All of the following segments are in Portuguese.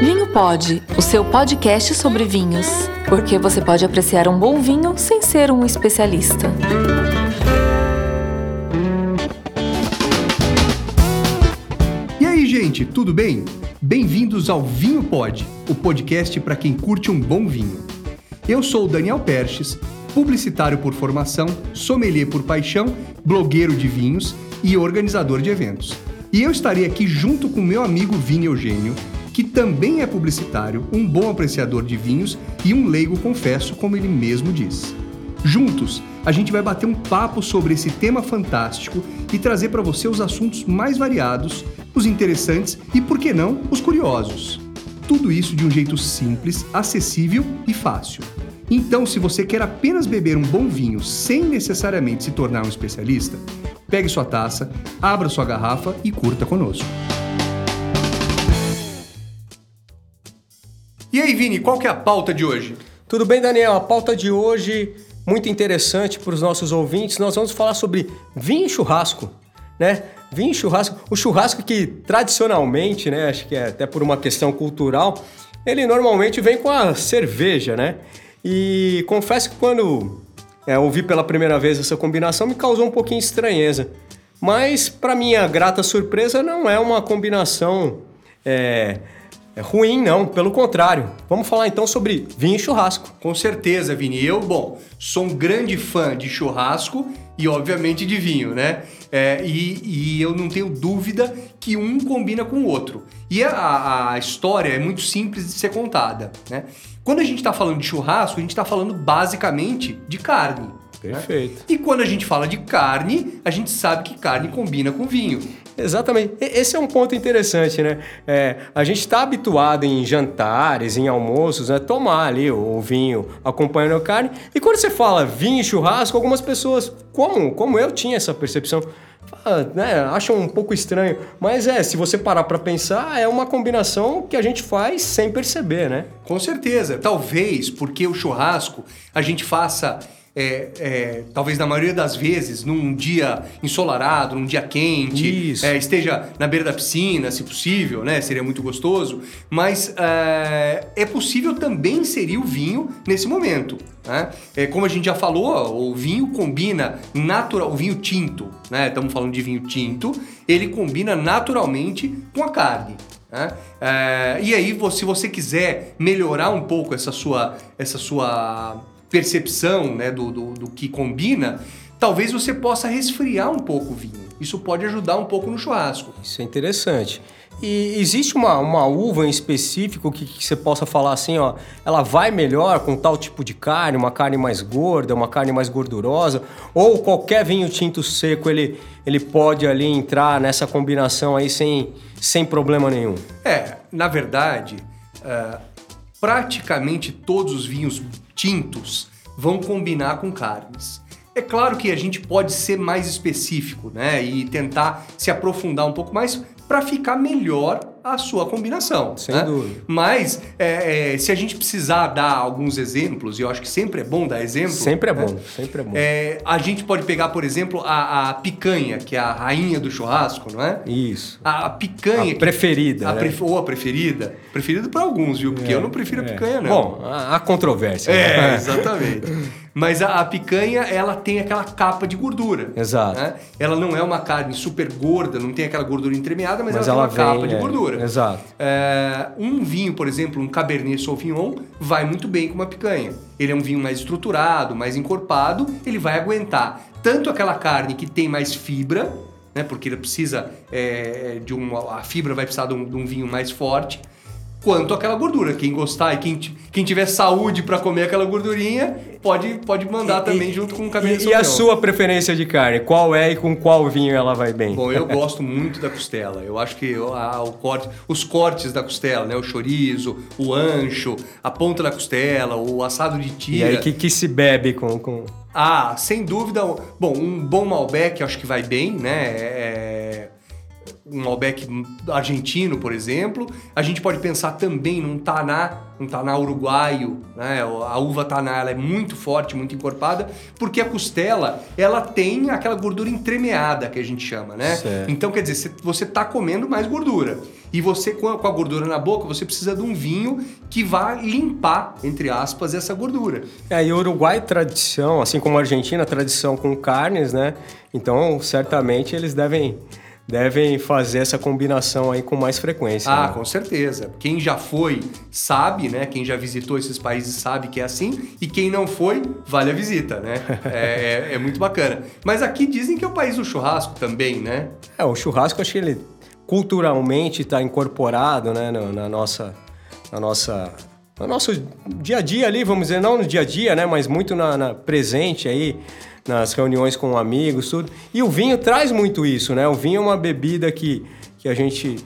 Vinho Pode, o seu podcast sobre vinhos. Porque você pode apreciar um bom vinho sem ser um especialista. E aí, gente, tudo bem? Bem-vindos ao Vinho Pod, o podcast para quem curte um bom vinho. Eu sou o Daniel Perches, publicitário por formação, sommelier por paixão, blogueiro de vinhos e organizador de eventos. E eu estarei aqui junto com meu amigo Vini Eugênio, que também é publicitário, um bom apreciador de vinhos e um leigo, confesso, como ele mesmo diz. Juntos, a gente vai bater um papo sobre esse tema fantástico e trazer para você os assuntos mais variados, os interessantes e, por que não, os curiosos. Tudo isso de um jeito simples, acessível e fácil. Então, se você quer apenas beber um bom vinho sem necessariamente se tornar um especialista, pegue sua taça, abra sua garrafa e curta conosco. E aí, Vini, qual que é a pauta de hoje? Tudo bem, Daniel? A pauta de hoje, muito interessante para os nossos ouvintes. Nós vamos falar sobre vinho e churrasco, né? Vinho e churrasco. O churrasco que tradicionalmente, né, acho que é até por uma questão cultural, ele normalmente vem com a cerveja, né? E confesso que quando é, ouvi pela primeira vez essa combinação me causou um pouquinho de estranheza. Mas, para minha grata surpresa, não é uma combinação é, é ruim, não. Pelo contrário. Vamos falar então sobre vinho e churrasco. Com certeza, Vini. Eu, bom, sou um grande fã de churrasco e, obviamente, de vinho, né? É, e, e, eu não tenho dúvida que um combina com o outro. E a, a história é muito simples de ser contada, né? Quando a gente está falando de churrasco, a gente está falando basicamente de carne. Perfeito. Né? E quando a gente fala de carne, a gente sabe que carne combina com vinho. Exatamente. Esse é um ponto interessante, né? É, a gente está habituado em jantares, em almoços, né? Tomar ali o vinho acompanhando a carne. E quando você fala vinho e churrasco, algumas pessoas, como, como eu tinha essa percepção, né, acham um pouco estranho. Mas é, se você parar para pensar, é uma combinação que a gente faz sem perceber, né? Com certeza. Talvez porque o churrasco a gente faça é, é, talvez na maioria das vezes, num dia ensolarado, num dia quente, é, esteja na beira da piscina, se possível, né? Seria muito gostoso. Mas é, é possível também inserir o vinho nesse momento. Né? É, como a gente já falou, o vinho combina natural, o vinho tinto, né? Estamos falando de vinho tinto, ele combina naturalmente com a carne. Né? É, e aí, se você quiser melhorar um pouco essa sua, essa sua percepção né, do, do, do que combina, talvez você possa resfriar um pouco o vinho. Isso pode ajudar um pouco no churrasco. Isso é interessante. E existe uma, uma uva em específico que, que, você possa falar assim, ó, ela vai melhor com tal tipo de carne, uma carne mais gorda, uma carne mais gordurosa, ou qualquer vinho tinto seco ele, ele pode ali entrar nessa combinação aí sem, sem problema nenhum? É, na verdade, uh, praticamente todos os vinhos tintos vão combinar com carnes. É claro que a gente pode ser mais específico, né, e tentar se aprofundar um pouco mais para ficar melhor a sua combinação. Sem né? dúvida. Mas é, é, se a gente precisar dar alguns exemplos, e eu acho que sempre é bom dar exemplo. Sempre é né? bom, sempre é bom. É, a gente pode pegar, por exemplo, a, a, picanha, que é a rainha do churrasco, não é? Isso. A, a picanha. A preferida. A né? pref, ou a preferida. Preferida para alguns, viu? Porque eu não prefiro a é. picanha, não. Bom, a, a controvérsia. É, né? exatamente. Mas a, a, picanha, ela tem aquela capa de gordura. Exato. Né? Ela não é uma carne super gorda, não tem aquela gordura entremeada, mas, mas ela, ela, tem uma vem, capa de gordura. Exato. É, um vinho, por exemplo, um Cabernet Sauvignon, vai muito bem com uma picanha. Ele é um vinho mais estruturado, mais encorpado, ele vai aguentar tanto aquela carne que tem mais fibra, né, porque ele precisa é, de uma, a fibra vai precisar de um, de um vinho mais forte, quanto aquela gordura. Quem gostar e quem, quem tiver saúde para comer aquela gordurinha, pode, pode mandar e, também e, junto com o cabelo E, e a sua preferência de carne? Qual é e com qual vinho ela vai bem? Bom, eu gosto muito da costela. Eu acho que a, o corte, os cortes da costela, né? O chorizo, o ancho, a ponta da costela, o assado de tira. E aí, que, que se bebe com... com... Ah, sem dúvida. Bom, um bom Malbec acho que vai bem, né? É, um Malbec argentino, por exemplo. A gente pode pensar também num Taná, um Taná uruguaio, né? A uva Taná ela é muito forte, muito encorpada, porque a costela, ela tem aquela gordura entremeada que a gente chama, né? Certo. Então, quer dizer, você tá comendo mais gordura. E você, com a, gordura na boca, você precisa de um vinho que vá limpar, entre aspas, essa gordura. É, e o Uruguai, tradição, assim como a Argentina, tradição com carnes, né? Então, certamente eles devem devem fazer essa combinação aí com mais frequência. Ah, né? com certeza. Quem já foi sabe, né? Quem já visitou esses países sabe que é assim. E quem não foi, vale a visita, né? é, é, é, muito bacana. Mas aqui dizem que é o país do churrasco também, né? É, o churrasco acho que ele culturalmente está incorporado, né, na nossa, na nossa no nosso dia a dia ali, vamos dizer, não no dia a dia, né, mas muito na, na presente aí nas reuniões com amigos, tudo. E o vinho traz muito isso, né? O vinho é uma bebida que, que a gente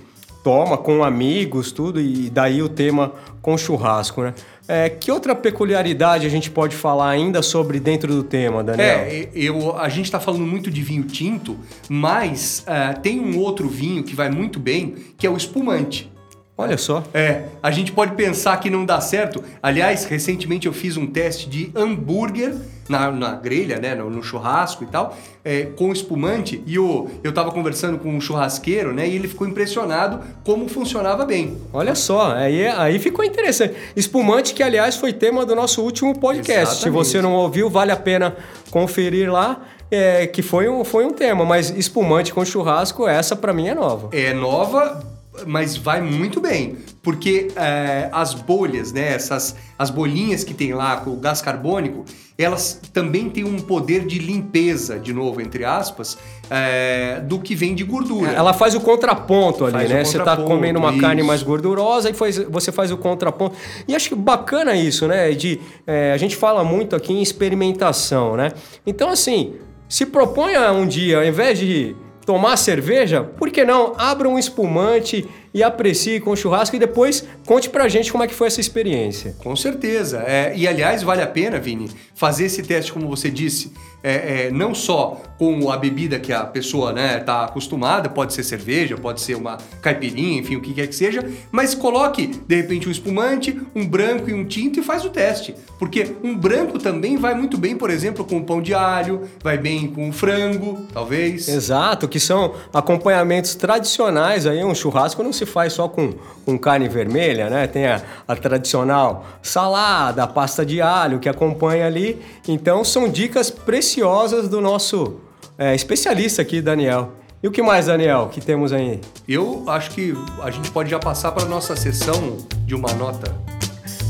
toma com amigos, tudo, e daí o tema com churrasco, né? É, que outra peculiaridade a gente pode falar ainda sobre dentro do tema, Daniel? É, eu, a gente está falando muito de vinho tinto, mas uh, tem um outro vinho que vai muito bem, que é o espumante. Olha só. É, a gente pode pensar que não dá certo. Aliás, recentemente eu fiz um teste de hambúrguer na, na grelha, né, no, no churrasco e tal, é, com espumante. E o, eu tava conversando com um churrasqueiro, né, e ele ficou impressionado como funcionava bem. Olha só, aí, aí ficou interessante. Espumante que, aliás, foi tema do nosso último podcast. Exatamente. Se você não ouviu, vale a pena conferir lá. É, que foi um, foi um tema, mas espumante com churrasco, essa para mim é nova. É nova, mas vai muito bem, porque é, as bolhas, né, essas as bolinhas que tem lá com o gás carbônico, elas também têm um poder de limpeza, de novo entre aspas, é, do que vem de gordura. Ela faz o contraponto ali, faz né? Você está comendo uma isso. carne mais gordurosa e faz, você faz o contraponto. E acho que bacana isso, né? De é, a gente fala muito aqui em experimentação, né? Então assim, se proponha um dia, ao invés de tomar cerveja, por que não abra um espumante e aprecie com churrasco e depois conte pra gente como é que foi essa experiência. Com certeza. É, e aliás, vale a pena, Vini, fazer esse teste, como você disse, é, é, não só com a bebida que a pessoa né, tá acostumada, pode ser cerveja, pode ser uma caipirinha, enfim, o que quer que seja, mas coloque, de repente, um espumante, um branco e um tinto e faz o teste. Porque um branco também vai muito bem, por exemplo, com o pão de alho, vai bem com o frango, talvez. Exato, que são acompanhamentos tradicionais aí, um churrasco não se se faz só com, com carne vermelha, né? Tem a, a tradicional salada, a pasta de alho que acompanha ali. Então são dicas preciosas do nosso é, especialista aqui, Daniel. E o que mais, Daniel, que temos aí? Eu acho que a gente pode já passar para a nossa sessão de uma nota.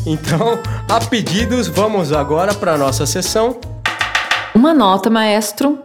Então, a pedidos, vamos agora para a nossa sessão. Uma nota, maestro.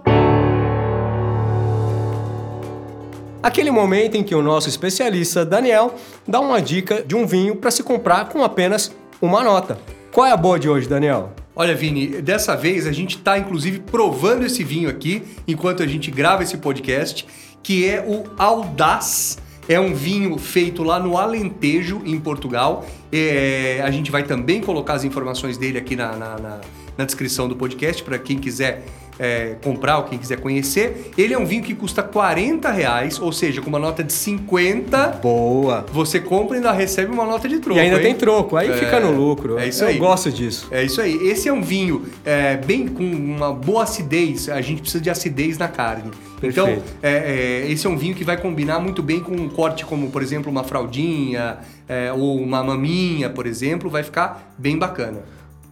Aquele momento em que o nosso especialista Daniel dá uma dica de um vinho para se comprar com apenas uma nota. Qual é a boa de hoje, Daniel? Olha, Vini, dessa vez a gente está inclusive provando esse vinho aqui enquanto a gente grava esse podcast, que é o Audaz. É um vinho feito lá no Alentejo, em Portugal. É, a gente vai também colocar as informações dele aqui na, na, na, na descrição do podcast para quem quiser é, comprar ou quem quiser conhecer. Ele é um vinho que custa 40 reais, ou seja, com uma nota de 50. Boa! Você compra e ainda recebe uma nota de troco. E ainda hein? tem troco, aí é, fica no lucro. É isso Eu aí. Eu gosto disso. É isso aí. Esse é um vinho é, bem com uma boa acidez. A gente precisa de acidez na carne. Então, Perfeito. Então, é, esse é um vinho que vai combinar muito bem com um corte como, por exemplo, uma fraldinha é, ou uma maminha, por exemplo. Vai ficar bem bacana.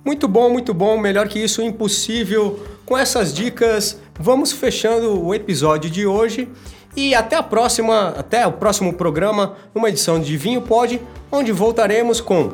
Muito bom, muito bom. Melhor que isso, impossível. Com essas dicas, vamos fechando o episódio de hoje. E até a próxima, até o próximo programa, uma edição de Vinho Pod, onde voltaremos com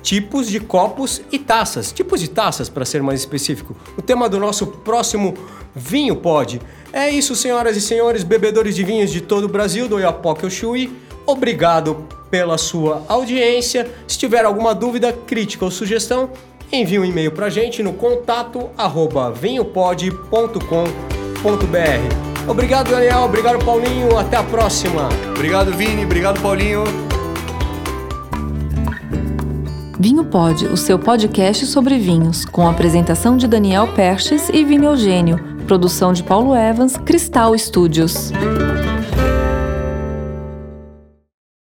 tipos de copos e taças. Tipos de taças, para ser mais específico. O tema do nosso próximo Vinho Pod. É isso, senhoras e senhores, bebedores de vinhos de todo o Brasil, do Iapoque Oxui. Obrigado pela sua audiência. Se tiver alguma dúvida, crítica ou sugestão, envie um e-mail para a gente no contato arroba vinhopod.com.br. Obrigado, Daniel. Obrigado, Paulinho. Até a próxima. Obrigado, Vini. Obrigado, Paulinho. Vinho Pod, o seu podcast sobre vinhos, com a apresentação de Daniel Perches e Vini Eugênio, produção de Paulo Evans, Cristal Studios.